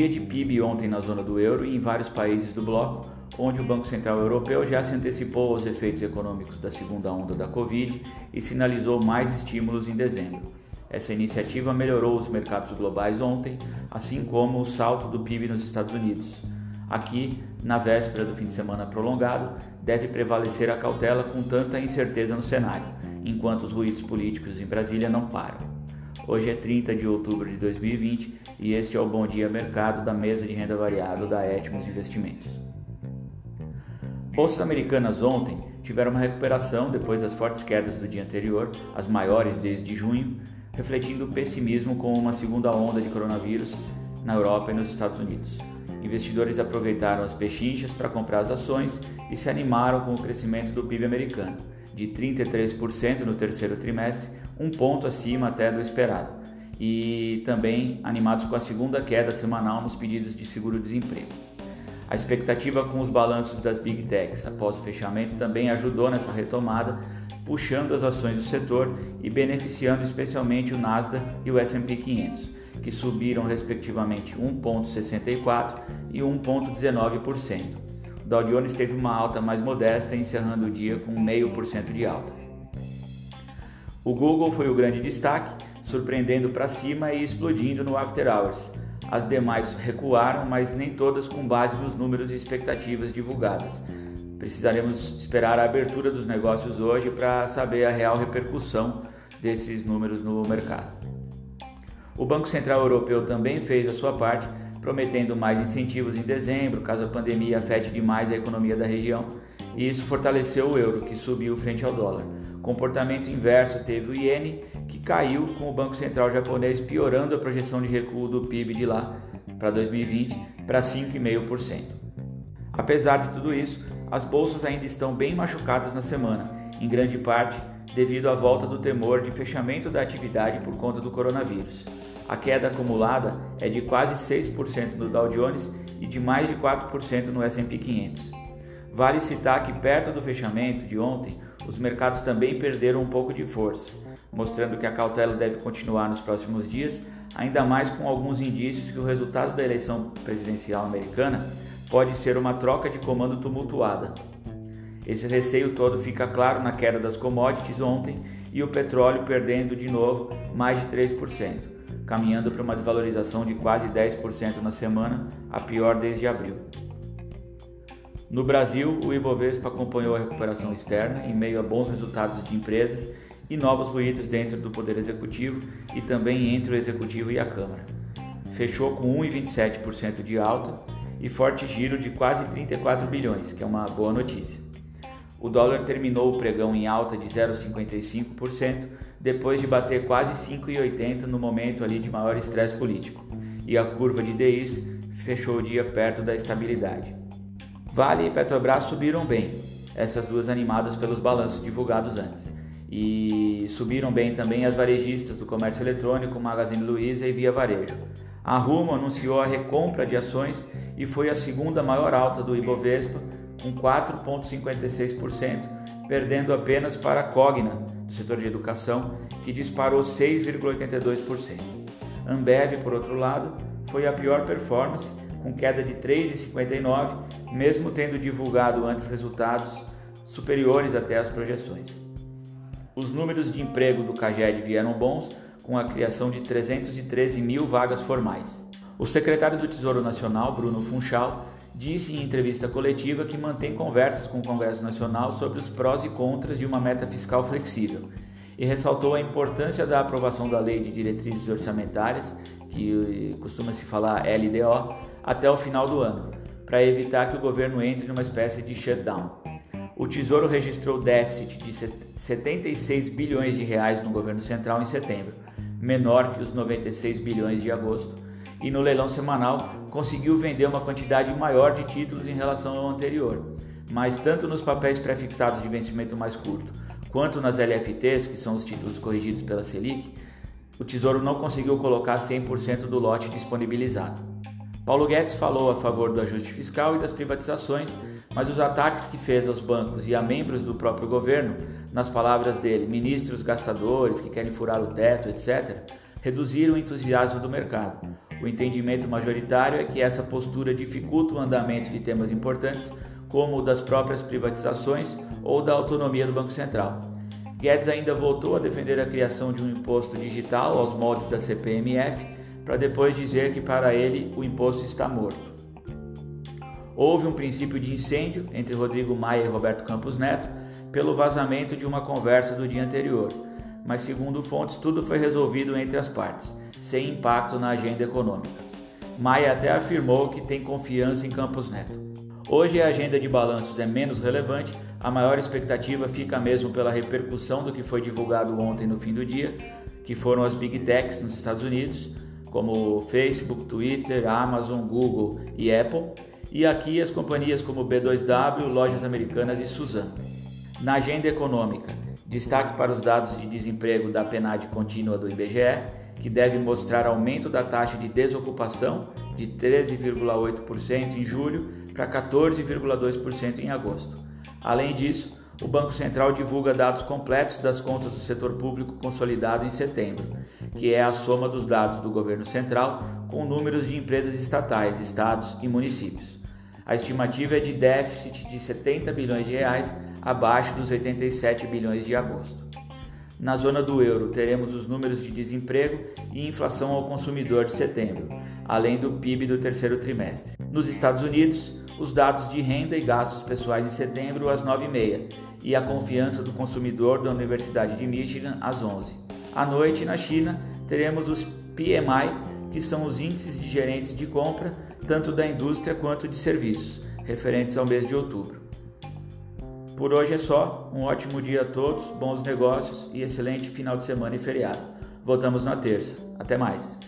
dia de PIB ontem na zona do euro e em vários países do bloco, onde o Banco Central Europeu já se antecipou aos efeitos econômicos da segunda onda da Covid e sinalizou mais estímulos em dezembro. Essa iniciativa melhorou os mercados globais ontem, assim como o salto do PIB nos Estados Unidos. Aqui, na véspera do fim de semana prolongado, deve prevalecer a cautela com tanta incerteza no cenário, enquanto os ruídos políticos em Brasília não param. Hoje é 30 de outubro de 2020 e este é o Bom Dia Mercado da mesa de renda variável da Etmos Investimentos. Bolsas americanas ontem tiveram uma recuperação depois das fortes quedas do dia anterior, as maiores desde junho, refletindo o pessimismo com uma segunda onda de coronavírus na Europa e nos Estados Unidos. Investidores aproveitaram as pechinchas para comprar as ações e se animaram com o crescimento do PIB americano, de 33% no terceiro trimestre, um ponto acima até do esperado, e também animados com a segunda queda semanal nos pedidos de seguro-desemprego. A expectativa com os balanços das Big Techs após o fechamento também ajudou nessa retomada, puxando as ações do setor e beneficiando especialmente o Nasdaq e o S&P 500 que subiram respectivamente 1,64% e 1,19%. O Dow Jones teve uma alta mais modesta, encerrando o dia com 0,5% de alta. O Google foi o grande destaque, surpreendendo para cima e explodindo no After Hours. As demais recuaram, mas nem todas com base nos números e expectativas divulgadas. Precisaremos esperar a abertura dos negócios hoje para saber a real repercussão desses números no mercado. O Banco Central Europeu também fez a sua parte, prometendo mais incentivos em dezembro, caso a pandemia afete demais a economia da região, e isso fortaleceu o euro, que subiu frente ao dólar. Comportamento inverso teve o iene, que caiu com o Banco Central japonês piorando a projeção de recuo do PIB de lá para 2020 para 5,5%. Apesar de tudo isso, as bolsas ainda estão bem machucadas na semana, em grande parte devido à volta do temor de fechamento da atividade por conta do coronavírus. A queda acumulada é de quase 6% no Dow Jones e de mais de 4% no S&P 500. Vale citar que perto do fechamento de ontem, os mercados também perderam um pouco de força, mostrando que a cautela deve continuar nos próximos dias, ainda mais com alguns indícios que o resultado da eleição presidencial americana pode ser uma troca de comando tumultuada. Esse receio todo fica claro na queda das commodities ontem e o petróleo perdendo de novo mais de 3% caminhando para uma desvalorização de quase 10% na semana, a pior desde abril. No Brasil, o Ibovespa acompanhou a recuperação externa em meio a bons resultados de empresas e novos ruídos dentro do Poder Executivo e também entre o Executivo e a Câmara. Fechou com 1,27% de alta e forte giro de quase 34 bilhões, que é uma boa notícia. O dólar terminou o pregão em alta de 0,55%, depois de bater quase 5,80 no momento ali de maior estresse político, e a curva de DIs fechou o dia perto da estabilidade. Vale e Petrobras subiram bem, essas duas animadas pelos balanços divulgados antes. E subiram bem também as varejistas do comércio eletrônico, Magazine Luiza e Via Varejo. A Rumo anunciou a recompra de ações e foi a segunda maior alta do Ibovespa, com 4,56%, perdendo apenas para a Cogna, do setor de educação, que disparou 6,82%. Ambev, por outro lado, foi a pior performance, com queda de 3,59%, mesmo tendo divulgado antes resultados superiores até as projeções. Os números de emprego do CAGED vieram bons, com a criação de 313 mil vagas formais. O secretário do Tesouro Nacional, Bruno Funchal, disse em entrevista coletiva que mantém conversas com o Congresso Nacional sobre os prós e contras de uma meta fiscal flexível e ressaltou a importância da aprovação da Lei de Diretrizes Orçamentárias, que costuma se falar LDO, até o final do ano, para evitar que o governo entre numa espécie de shutdown. O Tesouro registrou déficit de 76 bilhões de reais no governo central em setembro, menor que os 96 bilhões de agosto e no leilão semanal conseguiu vender uma quantidade maior de títulos em relação ao anterior. Mas tanto nos papéis prefixados de vencimento mais curto, quanto nas LFTs, que são os títulos corrigidos pela Selic, o Tesouro não conseguiu colocar 100% do lote disponibilizado. Paulo Guedes falou a favor do ajuste fiscal e das privatizações, mas os ataques que fez aos bancos e a membros do próprio governo, nas palavras dele, ministros gastadores que querem furar o teto, etc., reduziram o entusiasmo do mercado. O entendimento majoritário é que essa postura dificulta o andamento de temas importantes, como o das próprias privatizações ou da autonomia do Banco Central. Guedes ainda voltou a defender a criação de um imposto digital aos moldes da CPMF, para depois dizer que para ele o imposto está morto. Houve um princípio de incêndio entre Rodrigo Maia e Roberto Campos Neto pelo vazamento de uma conversa do dia anterior, mas segundo fontes tudo foi resolvido entre as partes, sem impacto na agenda econômica. Maia até afirmou que tem confiança em Campos Neto. Hoje a agenda de balanços é menos relevante, a maior expectativa fica mesmo pela repercussão do que foi divulgado ontem no fim do dia, que foram as Big Techs nos Estados Unidos, como Facebook, Twitter, Amazon, Google e Apple, e aqui as companhias como B2W, Lojas Americanas e Suzano. Na agenda econômica, destaque para os dados de desemprego da PNAD contínua do IBGE, que deve mostrar aumento da taxa de desocupação de 13,8% em julho para 14,2% em agosto. Além disso, o Banco Central divulga dados completos das contas do setor público consolidado em setembro, que é a soma dos dados do governo central com números de empresas estatais, estados e municípios. A estimativa é de déficit de 70 bilhões de reais, abaixo dos 87 bilhões de agosto. Na zona do euro, teremos os números de desemprego e inflação ao consumidor de setembro, além do PIB do terceiro trimestre. Nos Estados Unidos, os dados de renda e gastos pessoais de setembro às 9h30 e a confiança do consumidor da Universidade de Michigan às 11 À noite, na China, teremos os PMI, que são os índices de gerentes de compra, tanto da indústria quanto de serviços, referentes ao mês de outubro. Por hoje é só. Um ótimo dia a todos, bons negócios e excelente final de semana e feriado. Voltamos na terça. Até mais.